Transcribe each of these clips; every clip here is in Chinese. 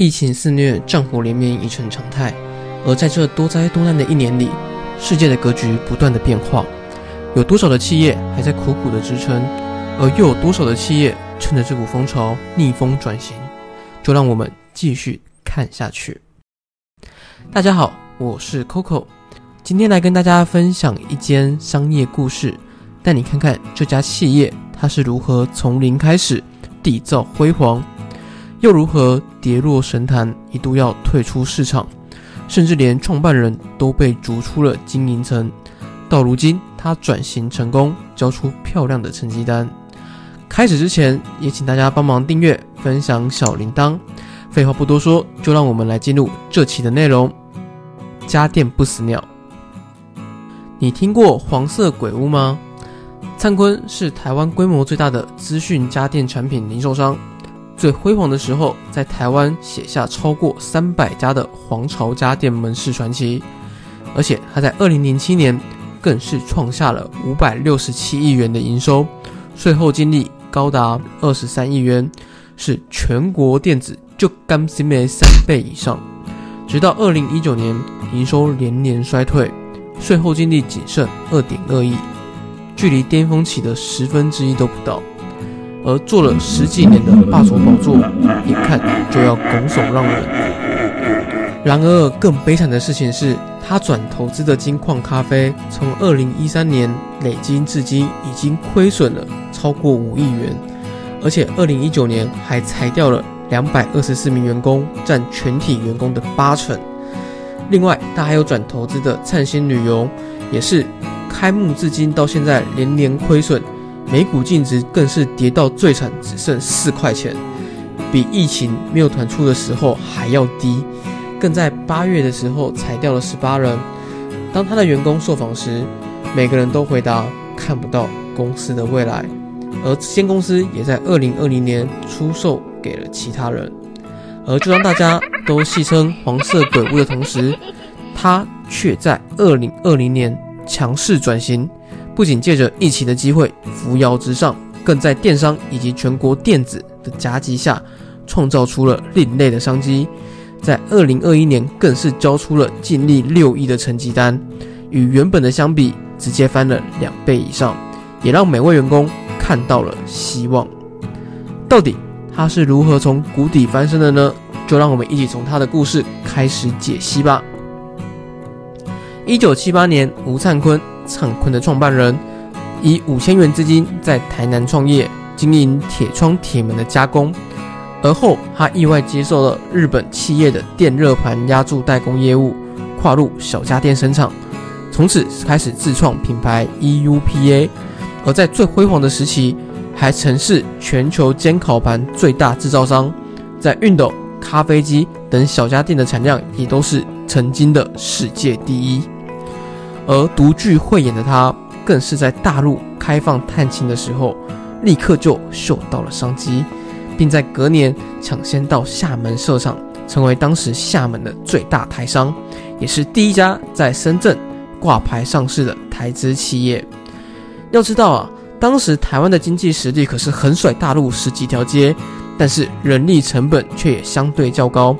疫情肆虐，战火连绵已成常态。而在这多灾多难的一年里，世界的格局不断的变化，有多少的企业还在苦苦的支撑，而又有多少的企业趁着这股风潮逆风转型？就让我们继续看下去。大家好，我是 Coco，今天来跟大家分享一间商业故事，带你看看这家企业它是如何从零开始缔造辉煌。又如何跌落神坛，一度要退出市场，甚至连创办人都被逐出了经营层。到如今，他转型成功，交出漂亮的成绩单。开始之前，也请大家帮忙订阅、分享小铃铛。废话不多说，就让我们来进入这期的内容。家电不死鸟，你听过黄色鬼屋吗？灿坤是台湾规模最大的资讯家电产品零售商。最辉煌的时候，在台湾写下超过三百家的皇朝家电门市传奇，而且他在二零零七年更是创下了五百六十七亿元的营收，税后净利高达二十三亿元，是全国电子就干 CMA 三倍以上。直到二零一九年，营收连年衰退，税后净利仅剩二点二亿，距离巅峰期的十分之一都不到。而做了十几年的霸主宝座，眼看就要拱手让人。然而，更悲惨的事情是，他转投资的金矿咖啡，从二零一三年累积至今已经亏损了超过五亿元，而且二零一九年还裁掉了两百二十四名员工，占全体员工的八成。另外，他还有转投资的灿星旅游，也是开幕至今到现在连年亏损。每股净值更是跌到最惨，只剩四块钱，比疫情没有团出的时候还要低。更在八月的时候裁掉了十八人。当他的员工受访时，每个人都回答看不到公司的未来。而这间公司也在二零二零年出售给了其他人。而就当大家都戏称黄色鬼屋的同时，他却在二零二零年强势转型。不仅借着疫情的机会扶摇直上，更在电商以及全国电子的夹击下，创造出了另类的商机。在二零二一年，更是交出了净利六亿的成绩单，与原本的相比，直接翻了两倍以上，也让每位员工看到了希望。到底他是如何从谷底翻身的呢？就让我们一起从他的故事开始解析吧。一九七八年，吴灿坤。灿坤的创办人以五千元资金在台南创业，经营铁窗铁门的加工。而后，他意外接受了日本企业的电热盘压铸代工业务，跨入小家电生产，从此开始自创品牌 EUPA。而在最辉煌的时期，还曾是全球煎烤盘最大制造商，在熨斗、咖啡机等小家电的产量也都是曾经的世界第一。而独具慧眼的他，更是在大陆开放探亲的时候，立刻就嗅到了商机，并在隔年抢先到厦门设厂，成为当时厦门的最大台商，也是第一家在深圳挂牌上市的台资企业。要知道啊，当时台湾的经济实力可是横甩大陆十几条街，但是人力成本却也相对较高，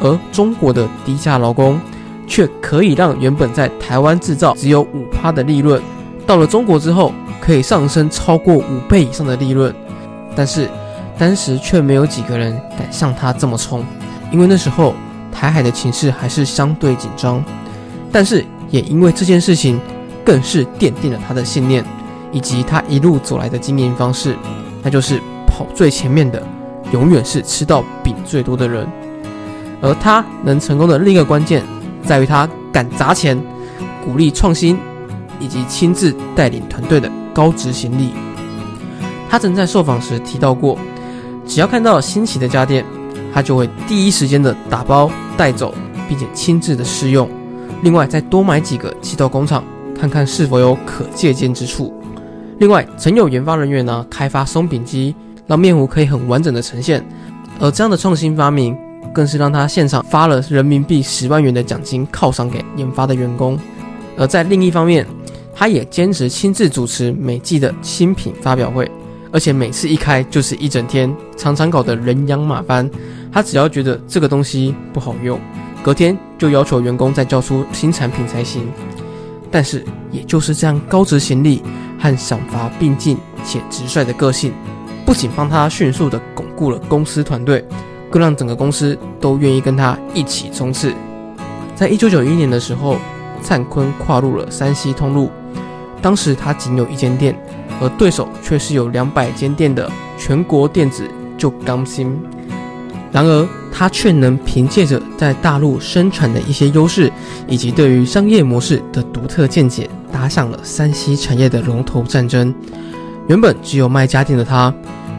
而中国的低价劳工。却可以让原本在台湾制造只有五趴的利润，到了中国之后可以上升超过五倍以上的利润。但是当时却没有几个人敢像他这么冲，因为那时候台海的情势还是相对紧张。但是也因为这件事情，更是奠定了他的信念，以及他一路走来的经营方式，那就是跑最前面的，永远是吃到饼最多的人。而他能成功的另一个关键。在于他敢砸钱，鼓励创新，以及亲自带领团队的高执行力。他曾在受访时提到过，只要看到新奇的家电，他就会第一时间的打包带走，并且亲自的试用。另外，再多买几个寄到工厂，看看是否有可借鉴之处。另外，曾有研发人员呢开发松饼机，让面糊可以很完整的呈现。而这样的创新发明。更是让他现场发了人民币十万元的奖金犒赏给研发的员工，而在另一方面，他也坚持亲自主持每季的新品发表会，而且每次一开就是一整天，常常搞得人仰马翻，他只要觉得这个东西不好用，隔天就要求员工再交出新产品才行。但是，也就是这样高执行力和赏罚并进且直率的个性，不仅帮他迅速地巩固了公司团队，更让整个公司都愿意跟他一起冲刺。在一九九一年的时候，灿坤跨入了山西通路，当时他仅有一间店，而对手却是有两百间店的全国电子就刚新。然而，他却能凭借着在大陆生产的一些优势，以及对于商业模式的独特见解，打响了山西产业的龙头战争。原本只有卖家电的他，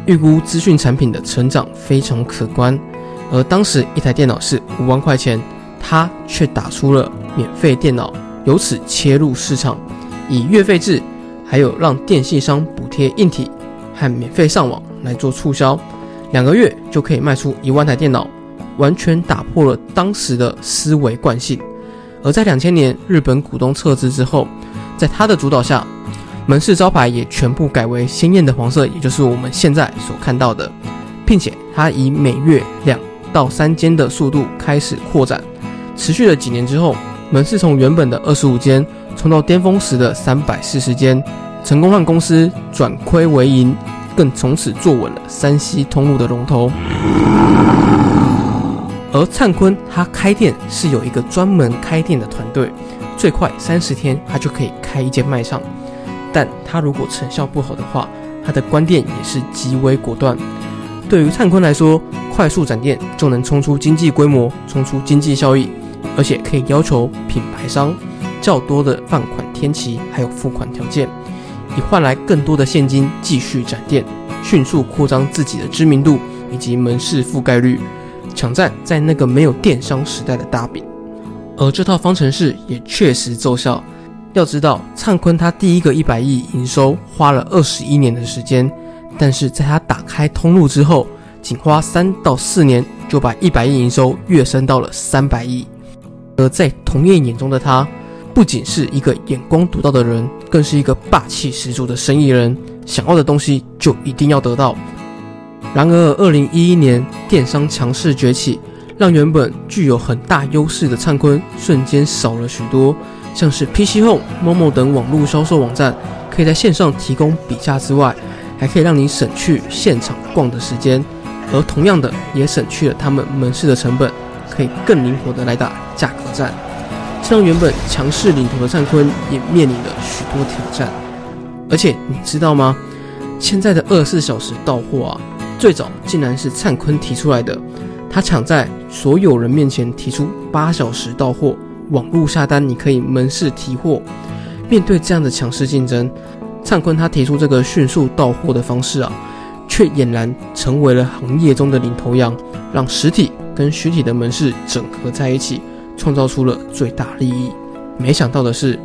预估资讯产品的成长非常可观，而当时一台电脑是五万块钱，他却打出了免费电脑，由此切入市场，以月费制，还有让电信商补贴硬体和免费上网来做促销。两个月就可以卖出一万台电脑，完全打破了当时的思维惯性。而在两千年日本股东撤资之后，在他的主导下，门市招牌也全部改为鲜艳的黄色，也就是我们现在所看到的，并且它以每月两到三间的速度开始扩展，持续了几年之后，门市从原本的二十五间冲到巅峰时的三百四十间，成功让公司转亏为盈。更从此坐稳了山西通路的龙头。而灿坤他开店是有一个专门开店的团队，最快三十天他就可以开一间卖场。但他如果成效不好的话，他的关店也是极为果断。对于灿坤来说，快速展店就能冲出经济规模，冲出经济效益，而且可以要求品牌商较多的放款天期，还有付款条件。以换来更多的现金，继续展店，迅速扩张自己的知名度以及门市覆盖率，抢占在那个没有电商时代的大饼。而这套方程式也确实奏效。要知道，灿坤他第一个一百亿营收花了二十一年的时间，但是在他打开通路之后，仅花三到四年就把一百亿营收跃升到了三百亿。而在同业眼中的他。不仅是一个眼光独到的人，更是一个霸气十足的生意人。想要的东西就一定要得到。然而，二零一一年电商强势崛起，让原本具有很大优势的灿坤瞬间少了许多。像是 PC Home、Momo 等网络销售网站，可以在线上提供比价之外，还可以让你省去现场逛的时间，而同样的也省去了他们门市的成本，可以更灵活的来打价格战。这让原本强势领头的灿坤也面临了许多挑战，而且你知道吗？现在的二十四小时到货啊，最早竟然是灿坤提出来的。他抢在所有人面前提出八小时到货，网络下单你可以门市提货。面对这样的强势竞争，灿坤他提出这个迅速到货的方式啊，却俨然成为了行业中的领头羊，让实体跟虚体的门市整合在一起。创造出了最大利益，没想到的是，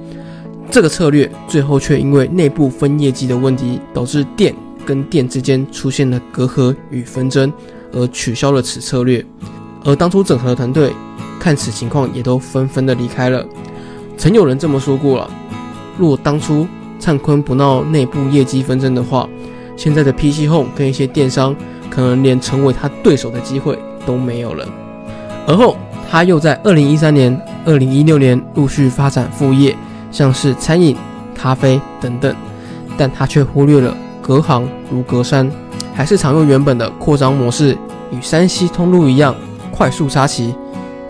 这个策略最后却因为内部分业绩的问题，导致店跟店之间出现了隔阂与纷争，而取消了此策略。而当初整合团队看此情况，也都纷纷的离开了。曾有人这么说过了：若当初灿坤不闹内部业绩纷争的话，现在的 PC Home 跟一些电商可能连成为他对手的机会都没有了。而后。他又在二零一三年、二零一六年陆续发展副业，像是餐饮、咖啡等等，但他却忽略了隔行如隔山，还是常用原本的扩张模式，与山西通路一样快速插旗，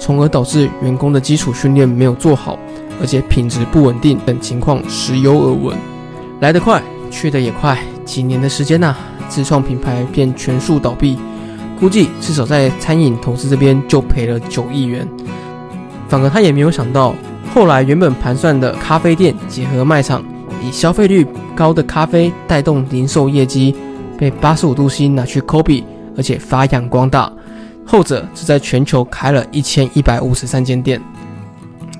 从而导致员工的基础训练没有做好，而且品质不稳定等情况时有耳闻。来得快，去得也快，几年的时间呐，自创品牌便全数倒闭。估计至少在餐饮投资这边就赔了九亿元，反而他也没有想到，后来原本盘算的咖啡店结合卖场，以消费率高的咖啡带动零售业绩，被八十五度 C 拿去 copy，而且发扬光大。后者只在全球开了一千一百五十三间店。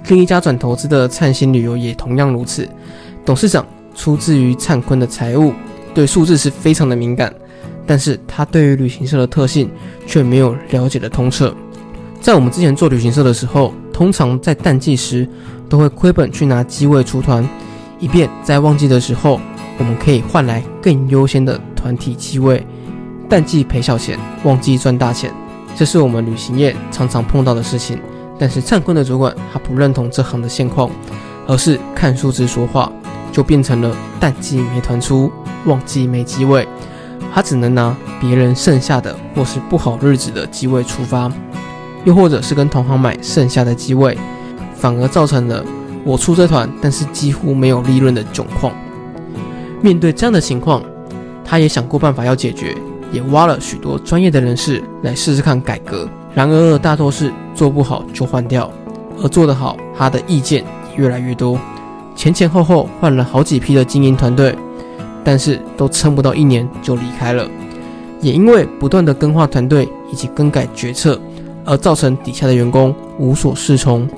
另一家转投资的灿星旅游也同样如此，董事长出自于灿坤的财务，对数字是非常的敏感。但是他对于旅行社的特性却没有了解的通彻。在我们之前做旅行社的时候，通常在淡季时都会亏本去拿机位出团，以便在旺季的时候我们可以换来更优先的团体机位。淡季赔小钱，旺季赚大钱。这是我们旅行业常常碰到的事情。但是灿坤的主管他不认同这行的现况，而是看数字说话，就变成了淡季没团出，旺季没机位。他只能拿别人剩下的或是不好日子的机位出发，又或者是跟同行买剩下的机位，反而造成了我出这团，但是几乎没有利润的窘况。面对这样的情况，他也想过办法要解决，也挖了许多专业的人士来试试看改革。然而大多是做不好就换掉，而做得好，他的意见也越来越多。前前后后换了好几批的经营团队，但是都撑不到一年就离开了。也因为不断的更换团队以及更改决策，而造成底下的员工无所适从，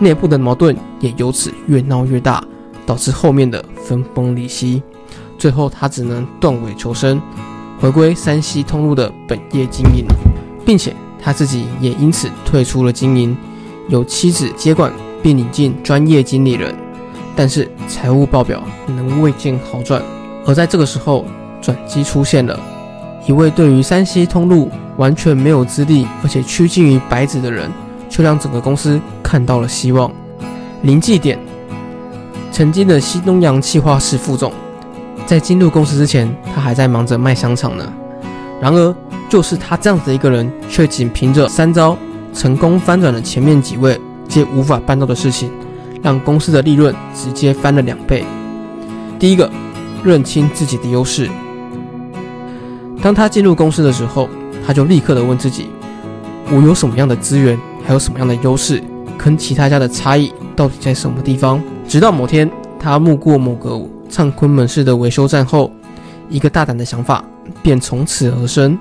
内部的矛盾也由此越闹越大，导致后面的分崩离析。最后他只能断尾求生，回归山西通路的本业经营，并且。他自己也因此退出了经营，由妻子接管并引进专业经理人，但是财务报表仍未见好转。而在这个时候，转机出现了，一位对于山西通路完全没有资历，而且趋近于白纸的人，却让整个公司看到了希望。林继典，曾经的西东洋企划室副总，在进入公司之前，他还在忙着卖香肠呢。然而，就是他这样子的一个人，却仅凭着三招成功翻转了前面几位皆无法办到的事情，让公司的利润直接翻了两倍。第一个，认清自己的优势。当他进入公司的时候，他就立刻的问自己：我有什么样的资源，还有什么样的优势，跟其他家的差异到底在什么地方？直到某天，他路过某个灿坤门市的维修站后，一个大胆的想法。便从此而生。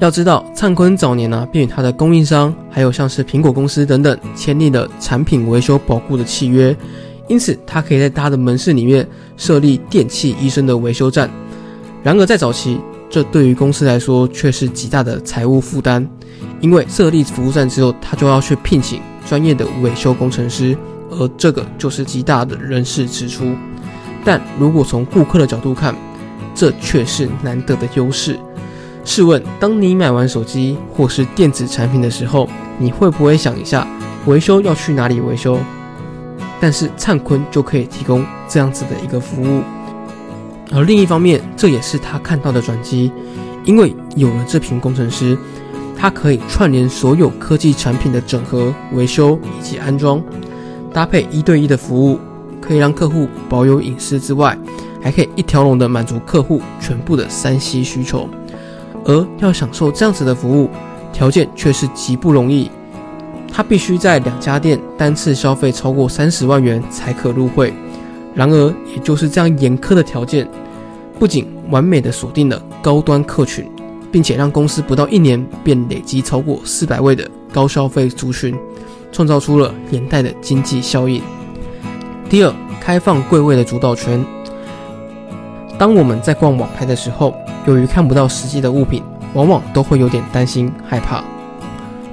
要知道，灿坤早年呢，便与他的供应商，还有像是苹果公司等等，签订了产品维修保固的契约，因此他可以在他的门市里面设立电器医生的维修站。然而在早期，这对于公司来说却是极大的财务负担，因为设立服务站之后，他就要去聘请专业的维修工程师，而这个就是极大的人事支出。但如果从顾客的角度看，这却是难得的优势。试问，当你买完手机或是电子产品的时候，你会不会想一下维修要去哪里维修？但是灿坤就可以提供这样子的一个服务。而另一方面，这也是他看到的转机，因为有了这群工程师，他可以串联所有科技产品的整合、维修以及安装，搭配一对一的服务，可以让客户保有隐私之外。还可以一条龙的满足客户全部的三 C 需求，而要享受这样子的服务，条件却是极不容易。他必须在两家店单次消费超过三十万元才可入会。然而，也就是这样严苛的条件，不仅完美的锁定了高端客群，并且让公司不到一年便累积超过四百位的高消费族群，创造出了连带的经济效应。第二，开放柜位的主导权。当我们在逛网拍的时候，由于看不到实际的物品，往往都会有点担心害怕。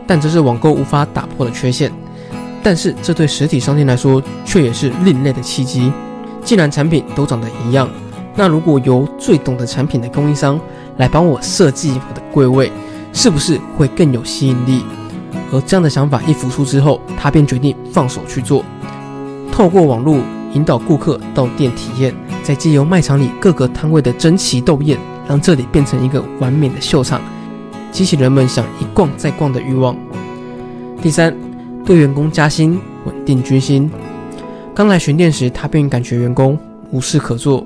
但这是网购无法打破的缺陷。但是这对实体商店来说，却也是另类的契机。既然产品都长得一样，那如果由最懂得产品的供应商来帮我设计我的柜位，是不是会更有吸引力？而这样的想法一浮出之后，他便决定放手去做，透过网络引导顾客到店体验。再借由卖场里各个摊位的争奇斗艳，让这里变成一个完美的秀场，激起人们想一逛再逛的欲望。第三，对员工加薪，稳定军心。刚来巡店时，他便感觉员工无事可做，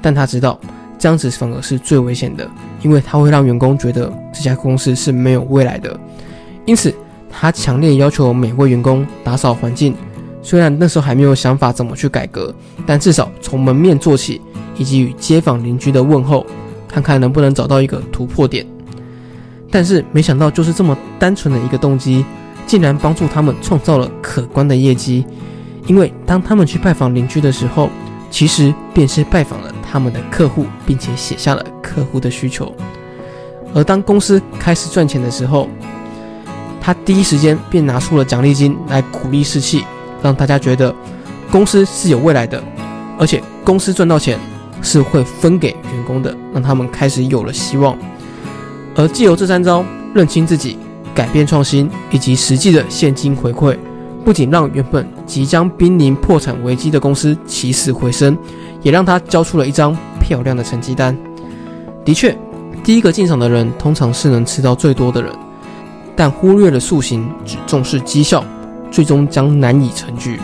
但他知道这样子反而是最危险的，因为他会让员工觉得这家公司是没有未来的。因此，他强烈要求每位员工打扫环境。虽然那时候还没有想法怎么去改革，但至少从门面做起，以及与街坊邻居的问候，看看能不能找到一个突破点。但是没想到，就是这么单纯的一个动机，竟然帮助他们创造了可观的业绩。因为当他们去拜访邻居的时候，其实便是拜访了他们的客户，并且写下了客户的需求。而当公司开始赚钱的时候，他第一时间便拿出了奖励金来鼓励士气。让大家觉得公司是有未来的，而且公司赚到钱是会分给员工的，让他们开始有了希望。而既有这三招，认清自己、改变创新以及实际的现金回馈，不仅让原本即将濒临破产危机的公司起死回生，也让他交出了一张漂亮的成绩单。的确，第一个进场的人通常是能吃到最多的人，但忽略了塑形，只重视绩效，最终将难以成局。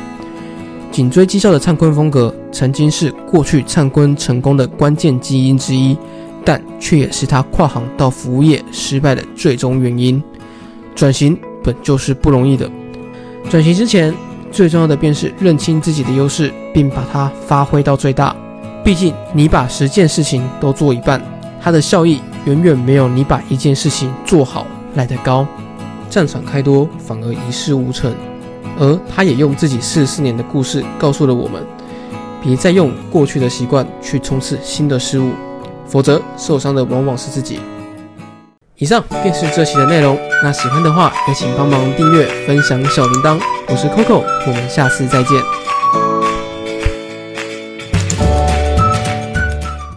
紧追绩效的灿坤风格，曾经是过去灿坤成功的关键基因之一，但却也是他跨行到服务业失败的最终原因。转型本就是不容易的，转型之前最重要的便是认清自己的优势，并把它发挥到最大。毕竟你把十件事情都做一半，它的效益远远没有你把一件事情做好来得高。战场开多反而一事无成。而他也用自己四十四年的故事告诉了我们：别再用过去的习惯去冲刺新的事物，否则受伤的往往是自己。以上便是这期的内容。那喜欢的话，也请帮忙订阅、分享小铃铛。我是 Coco，我们下次再见。